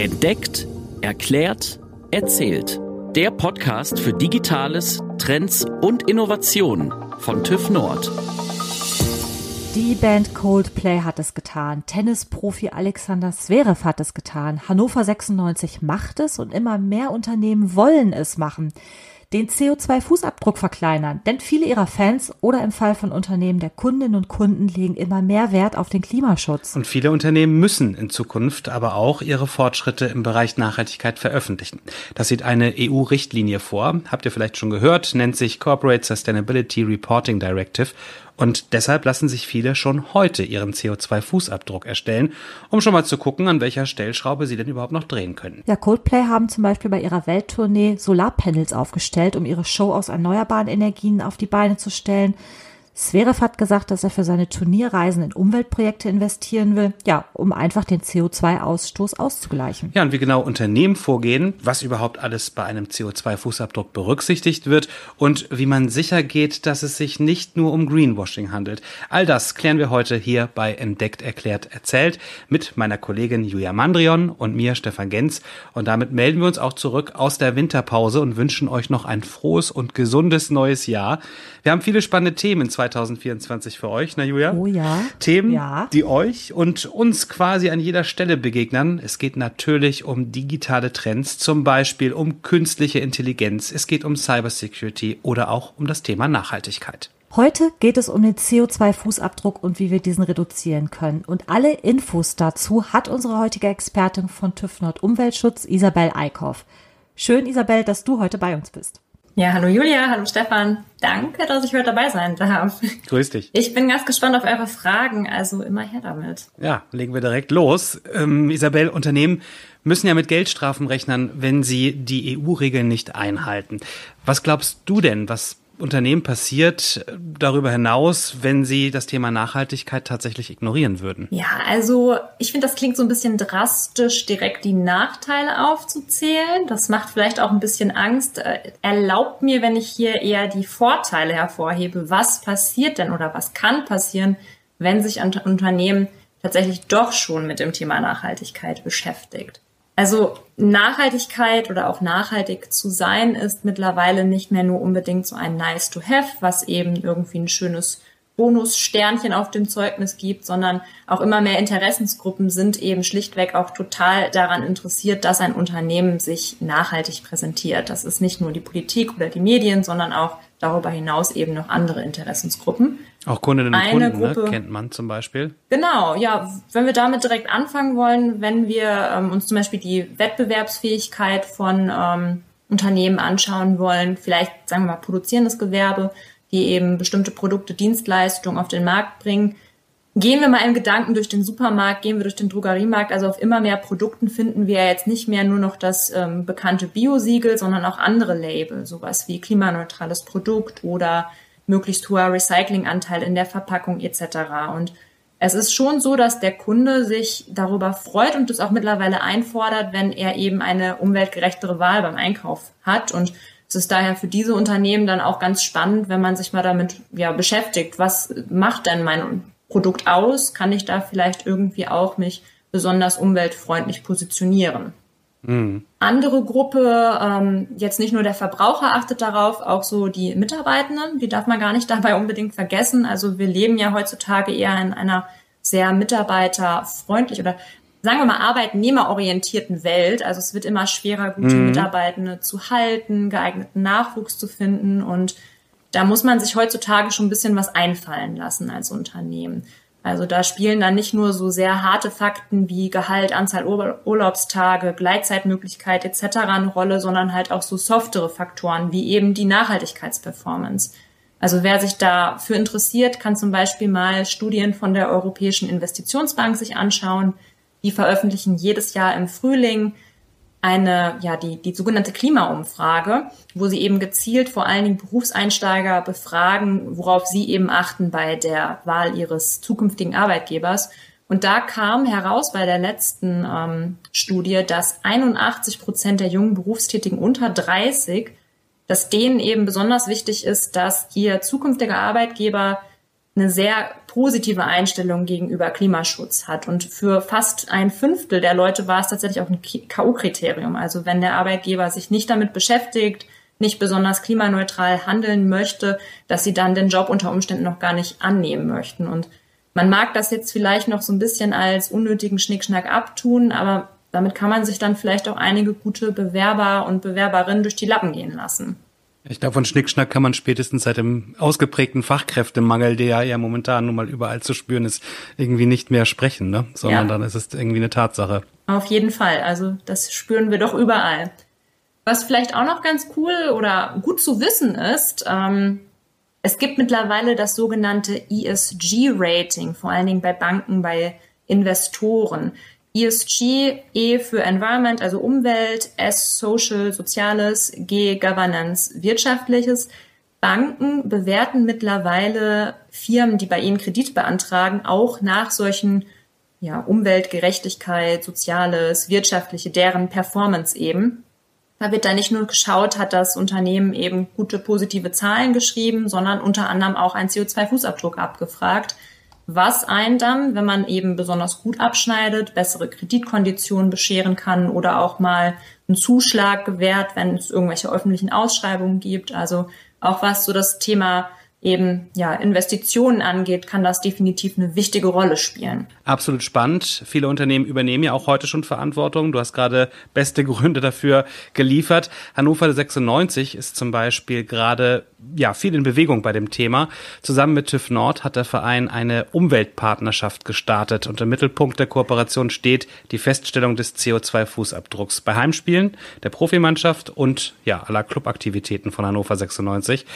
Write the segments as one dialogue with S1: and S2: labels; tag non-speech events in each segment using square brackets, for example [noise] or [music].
S1: Entdeckt, erklärt, erzählt. Der Podcast für Digitales, Trends und Innovation von TÜV Nord.
S2: Die Band Coldplay hat es getan. Tennisprofi Alexander Zverev hat es getan. Hannover 96 macht es und immer mehr Unternehmen wollen es machen den CO2-Fußabdruck verkleinern, denn viele ihrer Fans oder im Fall von Unternehmen der Kundinnen und Kunden legen immer mehr Wert auf den Klimaschutz.
S3: Und viele Unternehmen müssen in Zukunft aber auch ihre Fortschritte im Bereich Nachhaltigkeit veröffentlichen. Das sieht eine EU-Richtlinie vor, habt ihr vielleicht schon gehört, nennt sich Corporate Sustainability Reporting Directive und deshalb lassen sich viele schon heute ihren CO2-Fußabdruck erstellen, um schon mal zu gucken, an welcher Stellschraube sie denn überhaupt noch drehen können.
S2: Ja, Coldplay haben zum Beispiel bei ihrer Welttournee Solarpanels aufgestellt, um ihre Show aus erneuerbaren Energien auf die Beine zu stellen. Zverev hat gesagt, dass er für seine Turnierreisen in Umweltprojekte investieren will, ja, um einfach den CO2-Ausstoß auszugleichen.
S3: Ja, und wie genau Unternehmen vorgehen, was überhaupt alles bei einem CO2-Fußabdruck berücksichtigt wird und wie man sicher geht, dass es sich nicht nur um Greenwashing handelt. All das klären wir heute hier bei Entdeckt, Erklärt, Erzählt mit meiner Kollegin Julia Mandrion und mir, Stefan Genz. Und damit melden wir uns auch zurück aus der Winterpause und wünschen euch noch ein frohes und gesundes neues Jahr. Wir haben viele spannende Themen in 2024 für euch, na Julia?
S2: Oh ja.
S3: Themen,
S2: ja.
S3: die euch und uns quasi an jeder Stelle begegnen. Es geht natürlich um digitale Trends, zum Beispiel um künstliche Intelligenz. Es geht um Cybersecurity oder auch um das Thema Nachhaltigkeit.
S2: Heute geht es um den CO2-Fußabdruck und wie wir diesen reduzieren können. Und alle Infos dazu hat unsere heutige Expertin von TÜV Nord Umweltschutz, Isabel Eickhoff. Schön, Isabel, dass du heute bei uns bist.
S4: Ja, hallo Julia, hallo Stefan. Danke, dass ich heute dabei sein darf.
S3: Grüß dich.
S4: Ich bin ganz gespannt auf eure Fragen, also immer her damit.
S3: Ja, legen wir direkt los. Ähm, Isabel, Unternehmen müssen ja mit Geldstrafen rechnen, wenn sie die EU-Regeln nicht einhalten. Was glaubst du denn, was Unternehmen passiert darüber hinaus, wenn sie das Thema Nachhaltigkeit tatsächlich ignorieren würden?
S4: Ja, also ich finde, das klingt so ein bisschen drastisch, direkt die Nachteile aufzuzählen. Das macht vielleicht auch ein bisschen Angst. Äh, erlaubt mir, wenn ich hier eher die Vorteile hervorhebe, was passiert denn oder was kann passieren, wenn sich ein Unternehmen tatsächlich doch schon mit dem Thema Nachhaltigkeit beschäftigt. Also Nachhaltigkeit oder auch nachhaltig zu sein ist mittlerweile nicht mehr nur unbedingt so ein Nice to have, was eben irgendwie ein schönes Bonussternchen auf dem Zeugnis gibt, sondern auch immer mehr Interessensgruppen sind eben schlichtweg auch total daran interessiert, dass ein Unternehmen sich nachhaltig präsentiert. Das ist nicht nur die Politik oder die Medien, sondern auch darüber hinaus eben noch andere Interessensgruppen.
S3: Auch Kundinnen und Kunden ne, Gruppe, ne, kennt man zum Beispiel.
S4: Genau, ja. Wenn wir damit direkt anfangen wollen, wenn wir ähm, uns zum Beispiel die Wettbewerbsfähigkeit von ähm, Unternehmen anschauen wollen, vielleicht sagen wir mal produzierendes Gewerbe, die eben bestimmte Produkte, Dienstleistungen auf den Markt bringen. Gehen wir mal im Gedanken durch den Supermarkt, gehen wir durch den Drogeriemarkt, also auf immer mehr Produkten finden wir jetzt nicht mehr nur noch das ähm, bekannte Bio-Siegel, sondern auch andere Label, sowas wie klimaneutrales Produkt oder möglichst hoher Recyclinganteil in der Verpackung etc. Und es ist schon so, dass der Kunde sich darüber freut und es auch mittlerweile einfordert, wenn er eben eine umweltgerechtere Wahl beim Einkauf hat. Und es ist daher für diese Unternehmen dann auch ganz spannend, wenn man sich mal damit ja, beschäftigt. Was macht denn mein Produkt aus? Kann ich da vielleicht irgendwie auch mich besonders umweltfreundlich positionieren? Mhm. Andere Gruppe, ähm, jetzt nicht nur der Verbraucher achtet darauf, auch so die Mitarbeitenden, die darf man gar nicht [laughs] dabei unbedingt vergessen. Also wir leben ja heutzutage eher in einer sehr mitarbeiterfreundlich oder sagen wir mal arbeitnehmerorientierten Welt. Also es wird immer schwerer, gute mhm. Mitarbeitende zu halten, geeigneten Nachwuchs zu finden und da muss man sich heutzutage schon ein bisschen was einfallen lassen als Unternehmen. Also da spielen dann nicht nur so sehr harte Fakten wie Gehalt, Anzahl Urlaubstage, Gleitzeitmöglichkeit etc. eine Rolle, sondern halt auch so softere Faktoren wie eben die Nachhaltigkeitsperformance. Also wer sich dafür interessiert, kann zum Beispiel mal Studien von der Europäischen Investitionsbank sich anschauen. Die veröffentlichen jedes Jahr im Frühling eine, ja, die, die sogenannte Klimaumfrage, wo sie eben gezielt vor allen Dingen Berufseinsteiger befragen, worauf sie eben achten bei der Wahl ihres zukünftigen Arbeitgebers. Und da kam heraus bei der letzten ähm, Studie, dass 81 Prozent der jungen Berufstätigen unter 30, dass denen eben besonders wichtig ist, dass ihr zukünftiger Arbeitgeber eine sehr positive Einstellung gegenüber Klimaschutz hat. Und für fast ein Fünftel der Leute war es tatsächlich auch ein K.O.-Kriterium. Also wenn der Arbeitgeber sich nicht damit beschäftigt, nicht besonders klimaneutral handeln möchte, dass sie dann den Job unter Umständen noch gar nicht annehmen möchten. Und man mag das jetzt vielleicht noch so ein bisschen als unnötigen Schnickschnack abtun, aber damit kann man sich dann vielleicht auch einige gute Bewerber und Bewerberinnen durch die Lappen gehen lassen.
S3: Ich glaube, von Schnickschnack kann man spätestens seit dem ausgeprägten Fachkräftemangel, der ja momentan nun mal überall zu spüren ist, irgendwie nicht mehr sprechen, ne? sondern ja. dann ist es irgendwie eine Tatsache.
S4: Auf jeden Fall. Also das spüren wir doch überall. Was vielleicht auch noch ganz cool oder gut zu wissen ist, ähm, es gibt mittlerweile das sogenannte ESG-Rating, vor allen Dingen bei Banken, bei Investoren. ESG, E für Environment, also Umwelt, S Social, Soziales, G Governance, Wirtschaftliches. Banken bewerten mittlerweile Firmen, die bei ihnen Kredit beantragen, auch nach solchen ja, Umweltgerechtigkeit, Soziales, Wirtschaftliche, deren Performance eben. Da wird da nicht nur geschaut, hat das Unternehmen eben gute positive Zahlen geschrieben, sondern unter anderem auch einen CO2-Fußabdruck abgefragt was einen dann, wenn man eben besonders gut abschneidet, bessere Kreditkonditionen bescheren kann oder auch mal einen Zuschlag gewährt, wenn es irgendwelche öffentlichen Ausschreibungen gibt. Also auch was so das Thema eben ja Investitionen angeht, kann das definitiv eine wichtige Rolle spielen.
S3: Absolut spannend. Viele Unternehmen übernehmen ja auch heute schon Verantwortung. Du hast gerade beste Gründe dafür geliefert. Hannover 96 ist zum Beispiel gerade ja viel in Bewegung bei dem Thema. Zusammen mit TÜV Nord hat der Verein eine Umweltpartnerschaft gestartet und im Mittelpunkt der Kooperation steht die Feststellung des CO2-Fußabdrucks bei Heimspielen, der Profimannschaft und ja aller Clubaktivitäten von Hannover 96.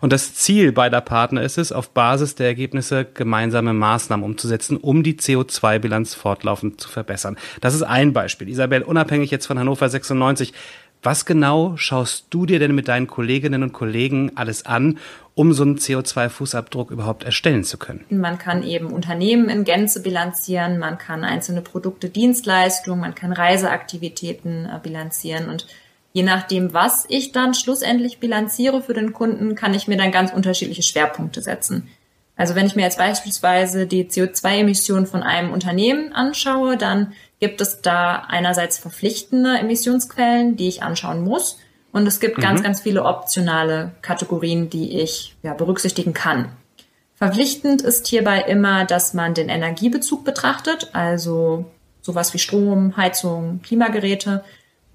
S3: Und das Ziel bei beider Partner ist es, auf Basis der Ergebnisse gemeinsame Maßnahmen umzusetzen, um die CO2-Bilanz fortlaufend zu verbessern. Das ist ein Beispiel. Isabel, unabhängig jetzt von Hannover 96, was genau schaust du dir denn mit deinen Kolleginnen und Kollegen alles an, um so einen CO2-Fußabdruck überhaupt erstellen zu können?
S4: Man kann eben Unternehmen in Gänze bilanzieren, man kann einzelne Produkte, Dienstleistungen, man kann Reiseaktivitäten äh, bilanzieren und je nachdem, was ich dann schlussendlich bilanziere für den Kunden, kann ich mir dann ganz unterschiedliche Schwerpunkte setzen. Also wenn ich mir jetzt beispielsweise die CO2-Emissionen von einem Unternehmen anschaue, dann gibt es da einerseits verpflichtende Emissionsquellen, die ich anschauen muss. Und es gibt mhm. ganz, ganz viele optionale Kategorien, die ich ja, berücksichtigen kann. Verpflichtend ist hierbei immer, dass man den Energiebezug betrachtet, also sowas wie Strom, Heizung, Klimageräte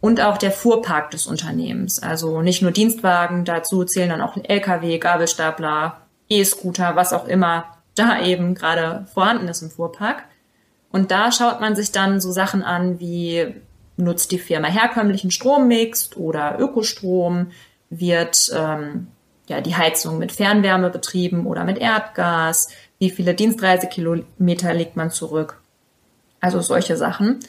S4: und auch der Fuhrpark des Unternehmens. Also nicht nur Dienstwagen, dazu zählen dann auch Lkw, Gabelstapler, E-Scooter, was auch immer da eben gerade vorhanden ist im Fuhrpark. Und da schaut man sich dann so Sachen an wie nutzt die Firma herkömmlichen Strommix oder Ökostrom, wird ähm, ja die Heizung mit Fernwärme betrieben oder mit Erdgas, wie viele Dienstreisekilometer legt man zurück. Also solche Sachen.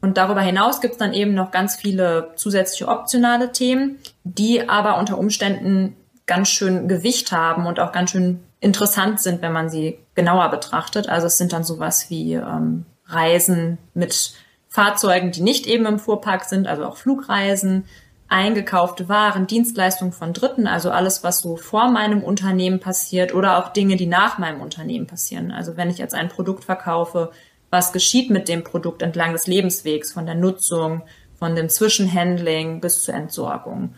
S4: Und darüber hinaus gibt es dann eben noch ganz viele zusätzliche optionale Themen, die aber unter Umständen ganz schön Gewicht haben und auch ganz schön interessant sind, wenn man sie genauer betrachtet. Also es sind dann sowas wie ähm, Reisen mit Fahrzeugen, die nicht eben im Fuhrpark sind, also auch Flugreisen, eingekaufte Waren, Dienstleistungen von Dritten, also alles, was so vor meinem Unternehmen passiert oder auch Dinge, die nach meinem Unternehmen passieren. Also wenn ich jetzt ein Produkt verkaufe, was geschieht mit dem Produkt entlang des Lebenswegs, von der Nutzung, von dem Zwischenhandling bis zur Entsorgung.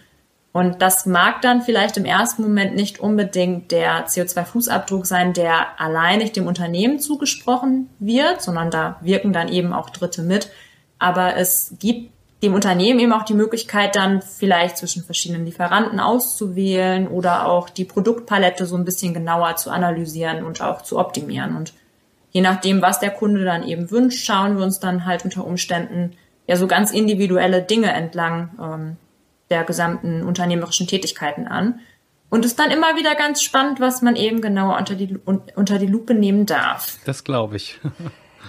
S4: Und das mag dann vielleicht im ersten Moment nicht unbedingt der CO2-Fußabdruck sein, der alleinig dem Unternehmen zugesprochen wird, sondern da wirken dann eben auch Dritte mit. Aber es gibt dem Unternehmen eben auch die Möglichkeit, dann vielleicht zwischen verschiedenen Lieferanten auszuwählen oder auch die Produktpalette so ein bisschen genauer zu analysieren und auch zu optimieren. Und je nachdem, was der Kunde dann eben wünscht, schauen wir uns dann halt unter Umständen ja so ganz individuelle Dinge entlang ähm, der gesamten unternehmerischen Tätigkeiten an. Und es ist dann immer wieder ganz spannend, was man eben genau unter die, unter die Lupe nehmen darf.
S3: Das glaube ich. [laughs]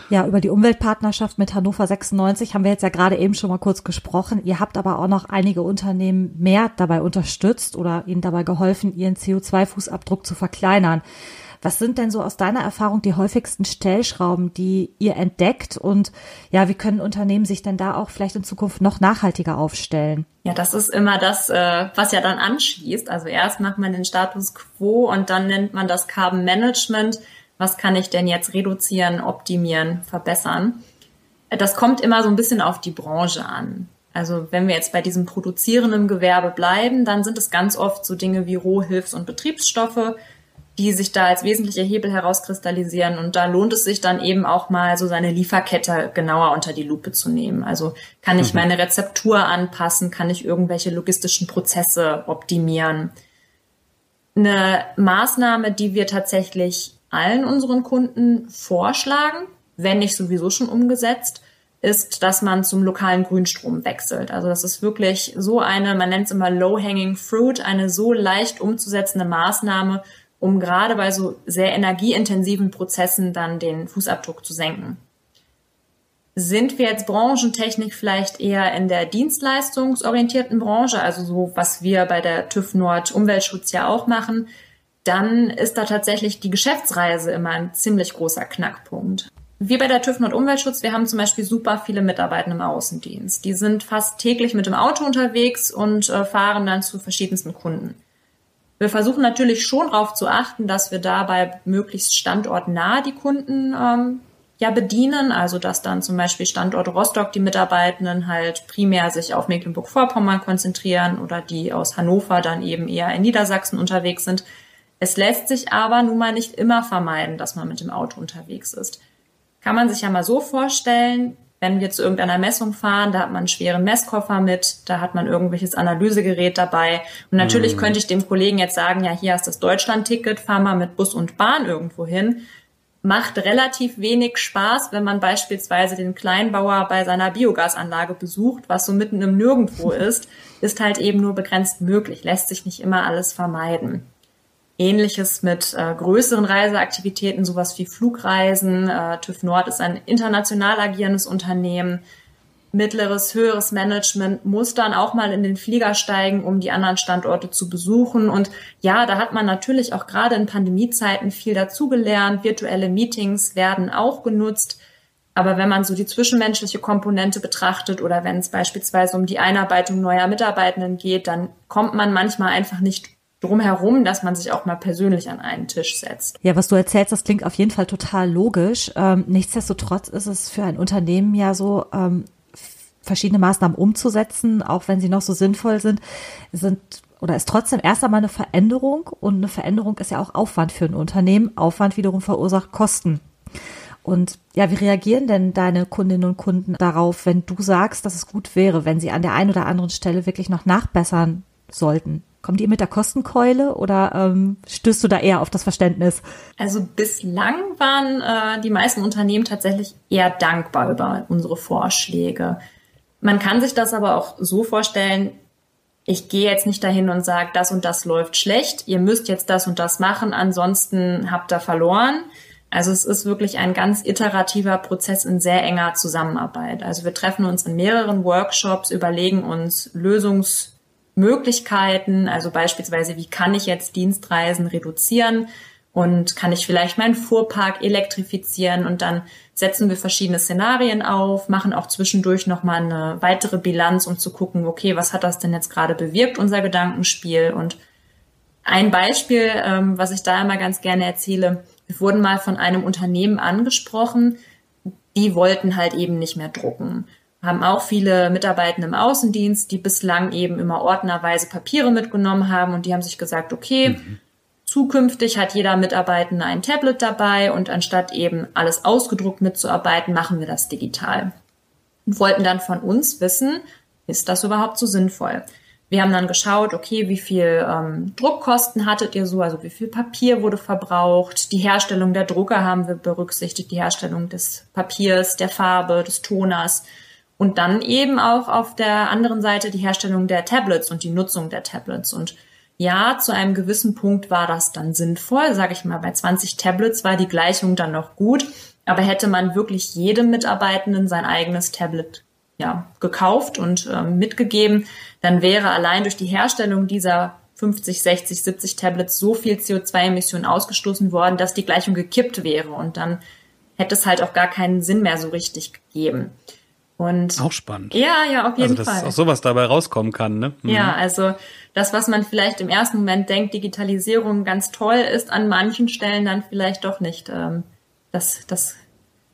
S2: Ja, über die Umweltpartnerschaft mit Hannover 96 haben wir jetzt ja gerade eben schon mal kurz gesprochen. Ihr habt aber auch noch einige Unternehmen mehr dabei unterstützt oder ihnen dabei geholfen, ihren CO2-Fußabdruck zu verkleinern. Was sind denn so aus deiner Erfahrung die häufigsten Stellschrauben, die ihr entdeckt? Und ja, wie können Unternehmen sich denn da auch vielleicht in Zukunft noch nachhaltiger aufstellen?
S4: Ja, das ist immer das, äh, was ja dann anschließt. Also erst macht man den Status quo und dann nennt man das Carbon Management. Was kann ich denn jetzt reduzieren, optimieren, verbessern? Das kommt immer so ein bisschen auf die Branche an. Also wenn wir jetzt bei diesem produzierenden Gewerbe bleiben, dann sind es ganz oft so Dinge wie Rohhilfs- und Betriebsstoffe, die sich da als wesentlicher Hebel herauskristallisieren. Und da lohnt es sich dann eben auch mal so seine Lieferkette genauer unter die Lupe zu nehmen. Also kann ich mhm. meine Rezeptur anpassen? Kann ich irgendwelche logistischen Prozesse optimieren? Eine Maßnahme, die wir tatsächlich allen unseren Kunden vorschlagen, wenn nicht sowieso schon umgesetzt, ist, dass man zum lokalen Grünstrom wechselt. Also das ist wirklich so eine, man nennt es immer low-hanging fruit, eine so leicht umzusetzende Maßnahme, um gerade bei so sehr energieintensiven Prozessen dann den Fußabdruck zu senken. Sind wir jetzt Branchentechnik vielleicht eher in der dienstleistungsorientierten Branche, also so, was wir bei der TÜV Nord Umweltschutz ja auch machen, dann ist da tatsächlich die Geschäftsreise immer ein ziemlich großer Knackpunkt. Wir bei der TÜV Nord Umweltschutz, wir haben zum Beispiel super viele Mitarbeiter im Außendienst. Die sind fast täglich mit dem Auto unterwegs und äh, fahren dann zu verschiedensten Kunden. Wir versuchen natürlich schon darauf zu achten, dass wir dabei möglichst standortnah die Kunden ähm, ja bedienen. Also dass dann zum Beispiel Standort Rostock die Mitarbeitenden halt primär sich auf Mecklenburg-Vorpommern konzentrieren oder die aus Hannover dann eben eher in Niedersachsen unterwegs sind. Es lässt sich aber nun mal nicht immer vermeiden, dass man mit dem Auto unterwegs ist. Kann man sich ja mal so vorstellen, wenn wir zu irgendeiner Messung fahren, da hat man einen schweren Messkoffer mit, da hat man irgendwelches Analysegerät dabei. Und natürlich mhm. könnte ich dem Kollegen jetzt sagen, ja, hier hast das Deutschland-Ticket, fahr mal mit Bus und Bahn irgendwo hin. Macht relativ wenig Spaß, wenn man beispielsweise den Kleinbauer bei seiner Biogasanlage besucht, was so mitten im Nirgendwo [laughs] ist, ist halt eben nur begrenzt möglich, lässt sich nicht immer alles vermeiden. Ähnliches mit äh, größeren Reiseaktivitäten, sowas wie Flugreisen. Äh, TÜV Nord ist ein international agierendes Unternehmen. Mittleres, höheres Management muss dann auch mal in den Flieger steigen, um die anderen Standorte zu besuchen. Und ja, da hat man natürlich auch gerade in Pandemiezeiten viel dazugelernt. Virtuelle Meetings werden auch genutzt. Aber wenn man so die zwischenmenschliche Komponente betrachtet oder wenn es beispielsweise um die Einarbeitung neuer Mitarbeitenden geht, dann kommt man manchmal einfach nicht drumherum, dass man sich auch mal persönlich an einen Tisch setzt.
S2: Ja, was du erzählst, das klingt auf jeden Fall total logisch. Ähm, nichtsdestotrotz ist es für ein Unternehmen ja so, ähm, verschiedene Maßnahmen umzusetzen, auch wenn sie noch so sinnvoll sind, sind oder ist trotzdem erst einmal eine Veränderung und eine Veränderung ist ja auch Aufwand für ein Unternehmen. Aufwand wiederum verursacht Kosten. Und ja, wie reagieren denn deine Kundinnen und Kunden darauf, wenn du sagst, dass es gut wäre, wenn sie an der einen oder anderen Stelle wirklich noch nachbessern sollten? Kommt ihr mit der Kostenkeule oder ähm, stößt du da eher auf das Verständnis?
S4: Also bislang waren äh, die meisten Unternehmen tatsächlich eher dankbar über unsere Vorschläge. Man kann sich das aber auch so vorstellen, ich gehe jetzt nicht dahin und sage, das und das läuft schlecht, ihr müsst jetzt das und das machen, ansonsten habt ihr verloren. Also es ist wirklich ein ganz iterativer Prozess in sehr enger Zusammenarbeit. Also wir treffen uns in mehreren Workshops, überlegen uns Lösungs Möglichkeiten, also beispielsweise, wie kann ich jetzt Dienstreisen reduzieren und kann ich vielleicht meinen Fuhrpark elektrifizieren und dann setzen wir verschiedene Szenarien auf, machen auch zwischendurch nochmal eine weitere Bilanz, um zu gucken, okay, was hat das denn jetzt gerade bewirkt, unser Gedankenspiel? Und ein Beispiel, ähm, was ich da immer ganz gerne erzähle, wir wurden mal von einem Unternehmen angesprochen, die wollten halt eben nicht mehr drucken haben auch viele Mitarbeiter im Außendienst, die bislang eben immer ordnerweise Papiere mitgenommen haben und die haben sich gesagt, okay, mhm. zukünftig hat jeder Mitarbeiter ein Tablet dabei und anstatt eben alles ausgedruckt mitzuarbeiten, machen wir das digital. Und wollten dann von uns wissen, ist das überhaupt so sinnvoll? Wir haben dann geschaut, okay, wie viel ähm, Druckkosten hattet ihr so, also wie viel Papier wurde verbraucht, die Herstellung der Drucker haben wir berücksichtigt, die Herstellung des Papiers, der Farbe, des Toners und dann eben auch auf der anderen Seite die Herstellung der Tablets und die Nutzung der Tablets. Und ja, zu einem gewissen Punkt war das dann sinnvoll. Sage ich mal, bei 20 Tablets war die Gleichung dann noch gut. Aber hätte man wirklich jedem Mitarbeitenden sein eigenes Tablet ja, gekauft und ähm, mitgegeben, dann wäre allein durch die Herstellung dieser 50, 60, 70 Tablets so viel CO2-Emissionen ausgestoßen worden, dass die Gleichung gekippt wäre und dann hätte es halt auch gar keinen Sinn mehr so richtig gegeben.
S3: Und auch spannend.
S4: Ja, ja, auf jeden
S3: also,
S4: dass
S3: Fall. Dass auch sowas dabei rauskommen kann, ne?
S4: Mhm. Ja, also das, was man vielleicht im ersten Moment denkt, Digitalisierung ganz toll ist, an manchen Stellen dann vielleicht doch nicht ähm, das, das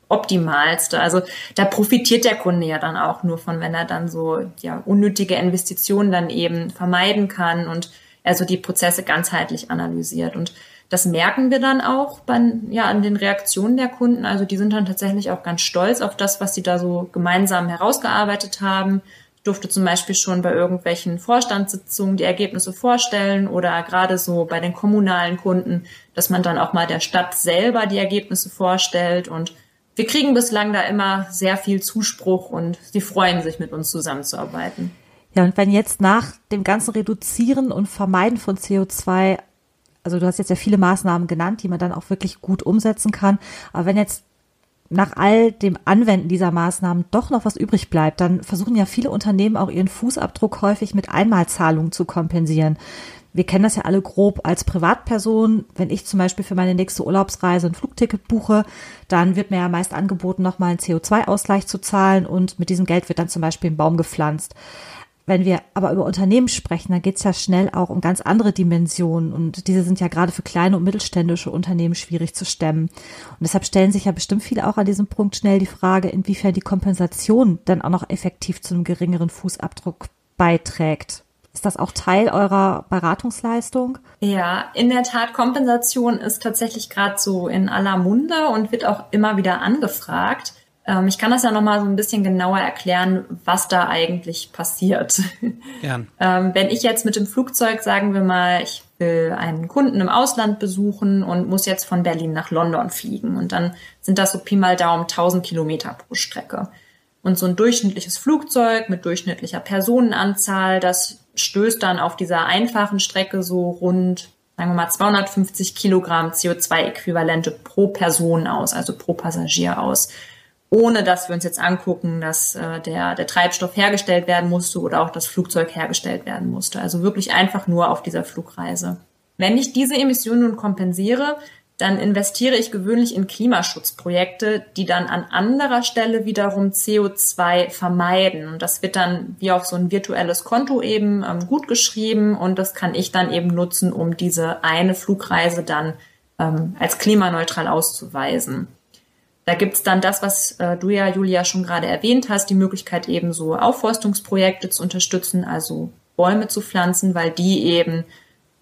S4: optimalste. Also da profitiert der Kunde ja dann auch nur von, wenn er dann so ja unnötige Investitionen dann eben vermeiden kann und er so die Prozesse ganzheitlich analysiert. Und das merken wir dann auch bei, ja, an den Reaktionen der Kunden. Also die sind dann tatsächlich auch ganz stolz auf das, was sie da so gemeinsam herausgearbeitet haben. Ich durfte zum Beispiel schon bei irgendwelchen Vorstandssitzungen die Ergebnisse vorstellen oder gerade so bei den kommunalen Kunden, dass man dann auch mal der Stadt selber die Ergebnisse vorstellt und wir kriegen bislang da immer sehr viel Zuspruch und sie freuen sich, mit uns zusammenzuarbeiten.
S2: Ja, und wenn jetzt nach dem ganzen Reduzieren und Vermeiden von CO2 also du hast jetzt ja viele Maßnahmen genannt, die man dann auch wirklich gut umsetzen kann. Aber wenn jetzt nach all dem Anwenden dieser Maßnahmen doch noch was übrig bleibt, dann versuchen ja viele Unternehmen auch ihren Fußabdruck häufig mit Einmalzahlungen zu kompensieren. Wir kennen das ja alle grob als Privatperson. Wenn ich zum Beispiel für meine nächste Urlaubsreise ein Flugticket buche, dann wird mir ja meist angeboten, nochmal einen CO2-Ausgleich zu zahlen und mit diesem Geld wird dann zum Beispiel ein Baum gepflanzt. Wenn wir aber über Unternehmen sprechen, dann geht es ja schnell auch um ganz andere Dimensionen und diese sind ja gerade für kleine und mittelständische Unternehmen schwierig zu stemmen. Und deshalb stellen sich ja bestimmt viele auch an diesem Punkt schnell die Frage, inwiefern die Kompensation dann auch noch effektiv zu einem geringeren Fußabdruck beiträgt. Ist das auch Teil eurer Beratungsleistung?
S4: Ja, in der Tat, Kompensation ist tatsächlich gerade so in aller Munde und wird auch immer wieder angefragt. Ähm, ich kann das ja nochmal so ein bisschen genauer erklären, was da eigentlich passiert. [laughs] Gern. ähm, wenn ich jetzt mit dem Flugzeug, sagen wir mal, ich will einen Kunden im Ausland besuchen und muss jetzt von Berlin nach London fliegen und dann sind das so Pi mal Daumen 1000 Kilometer pro Strecke. Und so ein durchschnittliches Flugzeug mit durchschnittlicher Personenanzahl, das stößt dann auf dieser einfachen Strecke so rund, sagen wir mal, 250 Kilogramm CO2-Äquivalente pro Person aus, also pro Passagier aus ohne dass wir uns jetzt angucken, dass äh, der, der Treibstoff hergestellt werden musste oder auch das Flugzeug hergestellt werden musste. Also wirklich einfach nur auf dieser Flugreise. Wenn ich diese Emissionen nun kompensiere, dann investiere ich gewöhnlich in Klimaschutzprojekte, die dann an anderer Stelle wiederum CO2 vermeiden. Und das wird dann wie auf so ein virtuelles Konto eben ähm, gut geschrieben und das kann ich dann eben nutzen, um diese eine Flugreise dann ähm, als klimaneutral auszuweisen. Da gibt's dann das, was äh, du ja, Julia, schon gerade erwähnt hast, die Möglichkeit eben so Aufforstungsprojekte zu unterstützen, also Bäume zu pflanzen, weil die eben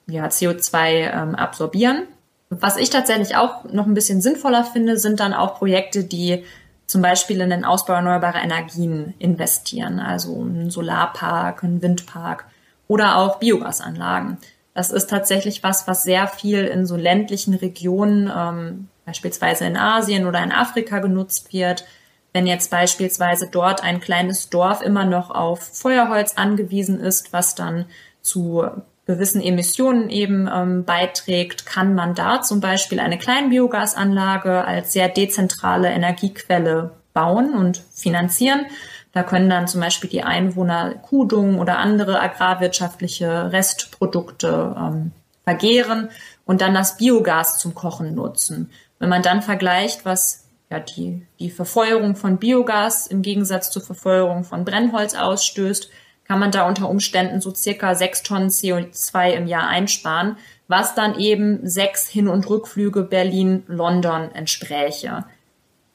S4: ja, CO2 ähm, absorbieren. Was ich tatsächlich auch noch ein bisschen sinnvoller finde, sind dann auch Projekte, die zum Beispiel in den Ausbau erneuerbarer Energien investieren, also ein Solarpark, ein Windpark oder auch Biogasanlagen. Das ist tatsächlich was, was sehr viel in so ländlichen Regionen ähm, beispielsweise in Asien oder in Afrika genutzt wird. Wenn jetzt beispielsweise dort ein kleines Dorf immer noch auf Feuerholz angewiesen ist, was dann zu gewissen Emissionen eben ähm, beiträgt, kann man da zum Beispiel eine Kleinbiogasanlage als sehr dezentrale Energiequelle bauen und finanzieren. Da können dann zum Beispiel die Einwohner Kudung oder andere agrarwirtschaftliche Restprodukte ähm, vergehren und dann das Biogas zum Kochen nutzen. Wenn man dann vergleicht, was ja die, die Verfeuerung von Biogas im Gegensatz zur Verfeuerung von Brennholz ausstößt, kann man da unter Umständen so circa sechs Tonnen CO2 im Jahr einsparen, was dann eben sechs Hin- und Rückflüge Berlin-London entspräche.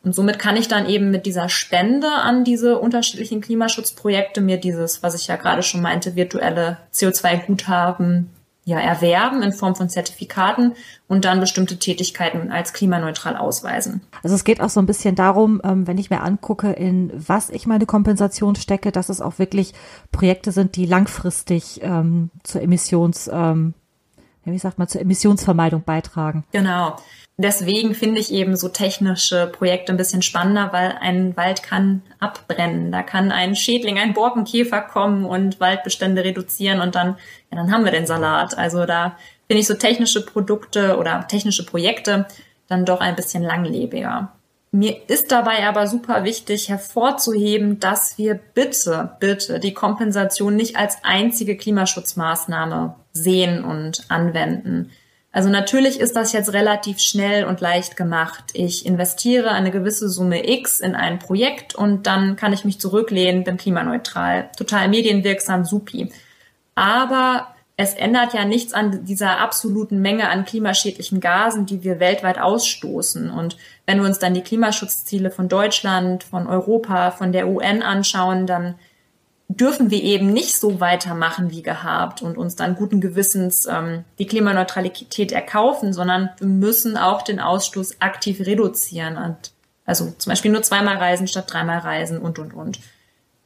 S4: Und somit kann ich dann eben mit dieser Spende an diese unterschiedlichen Klimaschutzprojekte mir dieses, was ich ja gerade schon meinte, virtuelle CO2-Guthaben ja, erwerben in Form von Zertifikaten und dann bestimmte Tätigkeiten als klimaneutral ausweisen.
S2: Also es geht auch so ein bisschen darum, ähm, wenn ich mir angucke, in was ich meine Kompensation stecke, dass es auch wirklich Projekte sind, die langfristig ähm, zur Emissions, ähm, wie sagt man, zur Emissionsvermeidung beitragen.
S4: Genau deswegen finde ich eben so technische Projekte ein bisschen spannender, weil ein Wald kann abbrennen. Da kann ein Schädling, ein Borkenkäfer kommen und Waldbestände reduzieren und dann, ja, dann haben wir den Salat. Also da finde ich so technische Produkte oder technische Projekte dann doch ein bisschen langlebiger. Mir ist dabei aber super wichtig hervorzuheben, dass wir bitte, bitte die Kompensation nicht als einzige Klimaschutzmaßnahme sehen und anwenden. Also natürlich ist das jetzt relativ schnell und leicht gemacht. Ich investiere eine gewisse Summe X in ein Projekt und dann kann ich mich zurücklehnen, bin klimaneutral. Total medienwirksam, supi. Aber es ändert ja nichts an dieser absoluten Menge an klimaschädlichen Gasen, die wir weltweit ausstoßen. Und wenn wir uns dann die Klimaschutzziele von Deutschland, von Europa, von der UN anschauen, dann dürfen wir eben nicht so weitermachen wie gehabt und uns dann guten Gewissens ähm, die Klimaneutralität erkaufen, sondern wir müssen auch den Ausstoß aktiv reduzieren. Und also zum Beispiel nur zweimal reisen statt dreimal reisen und, und, und.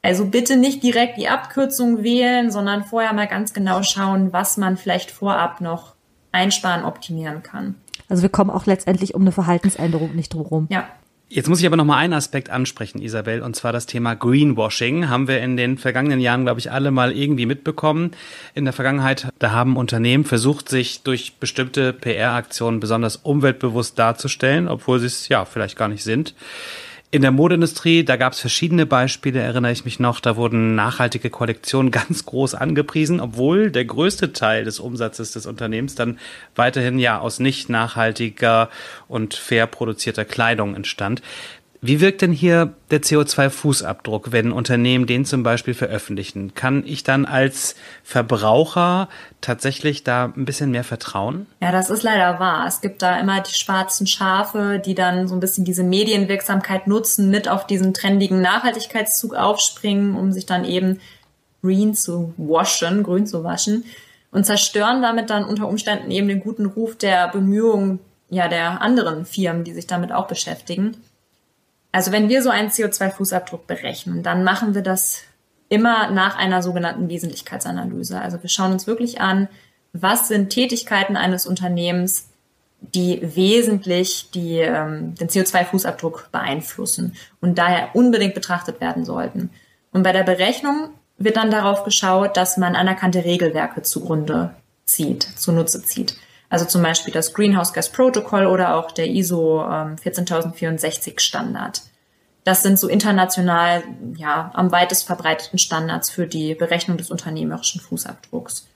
S4: Also bitte nicht direkt die Abkürzung wählen, sondern vorher mal ganz genau schauen, was man vielleicht vorab noch einsparen, optimieren kann.
S2: Also wir kommen auch letztendlich um eine Verhaltensänderung nicht drumherum.
S4: Ja.
S3: Jetzt muss ich aber noch mal einen Aspekt ansprechen, Isabel, und zwar das Thema Greenwashing. Haben wir in den vergangenen Jahren, glaube ich, alle mal irgendwie mitbekommen. In der Vergangenheit, da haben Unternehmen versucht, sich durch bestimmte PR-Aktionen besonders umweltbewusst darzustellen, obwohl sie es ja vielleicht gar nicht sind. In der Modeindustrie, da gab es verschiedene Beispiele, erinnere ich mich noch. Da wurden nachhaltige Kollektionen [laughs] ganz groß angepriesen, obwohl der größte Teil des Umsatzes des Unternehmens dann weiterhin ja aus nicht nachhaltiger und fair produzierter Kleidung entstand. Wie wirkt denn hier der CO2-Fußabdruck, wenn Unternehmen den zum Beispiel veröffentlichen? Kann ich dann als Verbraucher tatsächlich da ein bisschen mehr vertrauen?
S4: Ja, das ist leider wahr. Es gibt da immer die schwarzen Schafe, die dann so ein bisschen diese Medienwirksamkeit nutzen, mit auf diesen trendigen Nachhaltigkeitszug aufspringen, um sich dann eben green zu waschen, grün zu waschen und zerstören damit dann unter Umständen eben den guten Ruf der Bemühungen ja der anderen Firmen, die sich damit auch beschäftigen. Also wenn wir so einen CO2-Fußabdruck berechnen, dann machen wir das immer nach einer sogenannten Wesentlichkeitsanalyse. Also wir schauen uns wirklich an, was sind Tätigkeiten eines Unternehmens, die wesentlich die, ähm, den CO2-Fußabdruck beeinflussen und daher unbedingt betrachtet werden sollten. Und bei der Berechnung wird dann darauf geschaut, dass man anerkannte Regelwerke zugrunde zieht, zunutze zieht. Also zum Beispiel das Greenhouse Gas Protocol oder auch der ISO ähm, 14064 Standard. Das sind so international ja am weitest verbreiteten Standards für die Berechnung des unternehmerischen Fußabdrucks.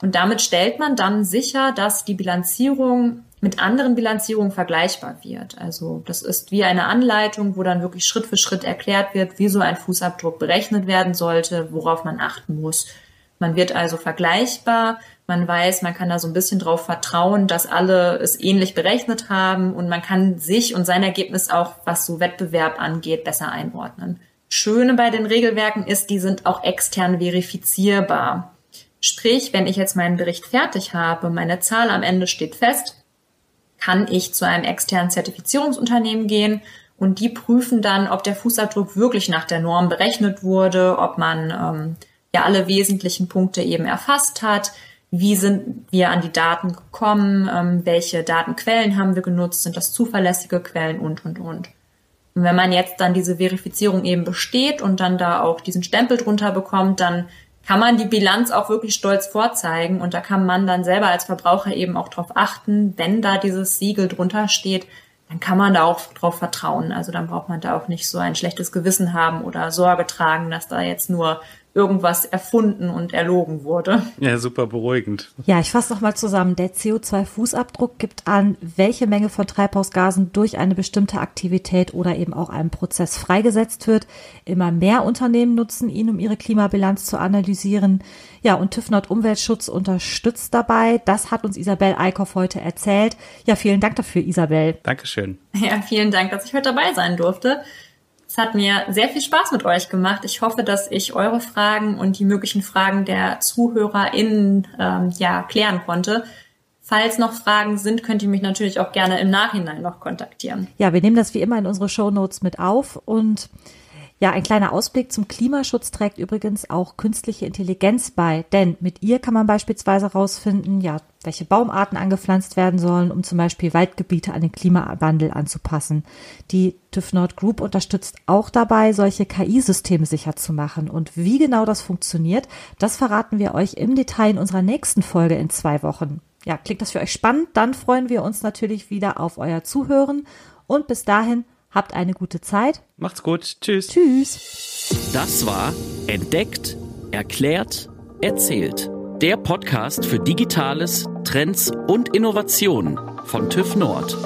S4: Und damit stellt man dann sicher, dass die Bilanzierung mit anderen Bilanzierungen vergleichbar wird. Also das ist wie eine Anleitung, wo dann wirklich Schritt für Schritt erklärt wird, wie so ein Fußabdruck berechnet werden sollte, worauf man achten muss. Man wird also vergleichbar man weiß, man kann da so ein bisschen drauf vertrauen, dass alle es ähnlich berechnet haben und man kann sich und sein Ergebnis auch, was so Wettbewerb angeht, besser einordnen. Schöne bei den Regelwerken ist, die sind auch extern verifizierbar. Sprich, wenn ich jetzt meinen Bericht fertig habe, meine Zahl am Ende steht fest, kann ich zu einem externen Zertifizierungsunternehmen gehen und die prüfen dann, ob der Fußabdruck wirklich nach der Norm berechnet wurde, ob man ähm, ja alle wesentlichen Punkte eben erfasst hat, wie sind wir an die Daten gekommen, ähm, welche Datenquellen haben wir genutzt, sind das zuverlässige Quellen und, und, und. Und wenn man jetzt dann diese Verifizierung eben besteht und dann da auch diesen Stempel drunter bekommt, dann kann man die Bilanz auch wirklich stolz vorzeigen und da kann man dann selber als Verbraucher eben auch darauf achten, wenn da dieses Siegel drunter steht, dann kann man da auch drauf vertrauen. Also dann braucht man da auch nicht so ein schlechtes Gewissen haben oder Sorge tragen, dass da jetzt nur irgendwas erfunden und erlogen wurde.
S3: Ja, super beruhigend.
S2: Ja, ich fasse nochmal zusammen. Der CO2-Fußabdruck gibt an, welche Menge von Treibhausgasen durch eine bestimmte Aktivität oder eben auch einen Prozess freigesetzt wird. Immer mehr Unternehmen nutzen ihn, um ihre Klimabilanz zu analysieren. Ja, und TÜV Nord Umweltschutz unterstützt dabei. Das hat uns Isabel Eickhoff heute erzählt. Ja, vielen Dank dafür, Isabel.
S3: Dankeschön.
S4: Ja, vielen Dank, dass ich heute dabei sein durfte. Es hat mir sehr viel Spaß mit euch gemacht. Ich hoffe, dass ich eure Fragen und die möglichen Fragen der ZuhörerInnen ähm, ja, klären konnte. Falls noch Fragen sind, könnt ihr mich natürlich auch gerne im Nachhinein noch kontaktieren.
S2: Ja, wir nehmen das wie immer in unsere Show Notes mit auf und ja, ein kleiner Ausblick zum Klimaschutz trägt übrigens auch künstliche Intelligenz bei, denn mit ihr kann man beispielsweise herausfinden, ja, welche Baumarten angepflanzt werden sollen, um zum Beispiel Waldgebiete an den Klimawandel anzupassen. Die TÜV Nord Group unterstützt auch dabei, solche KI-Systeme sicher zu machen. Und wie genau das funktioniert, das verraten wir euch im Detail in unserer nächsten Folge in zwei Wochen. Ja, klingt das für euch spannend? Dann freuen wir uns natürlich wieder auf euer Zuhören und bis dahin Habt eine gute Zeit.
S3: Macht's gut. Tschüss.
S2: Tschüss.
S1: Das war Entdeckt, Erklärt, Erzählt. Der Podcast für Digitales, Trends und Innovationen von TÜV Nord.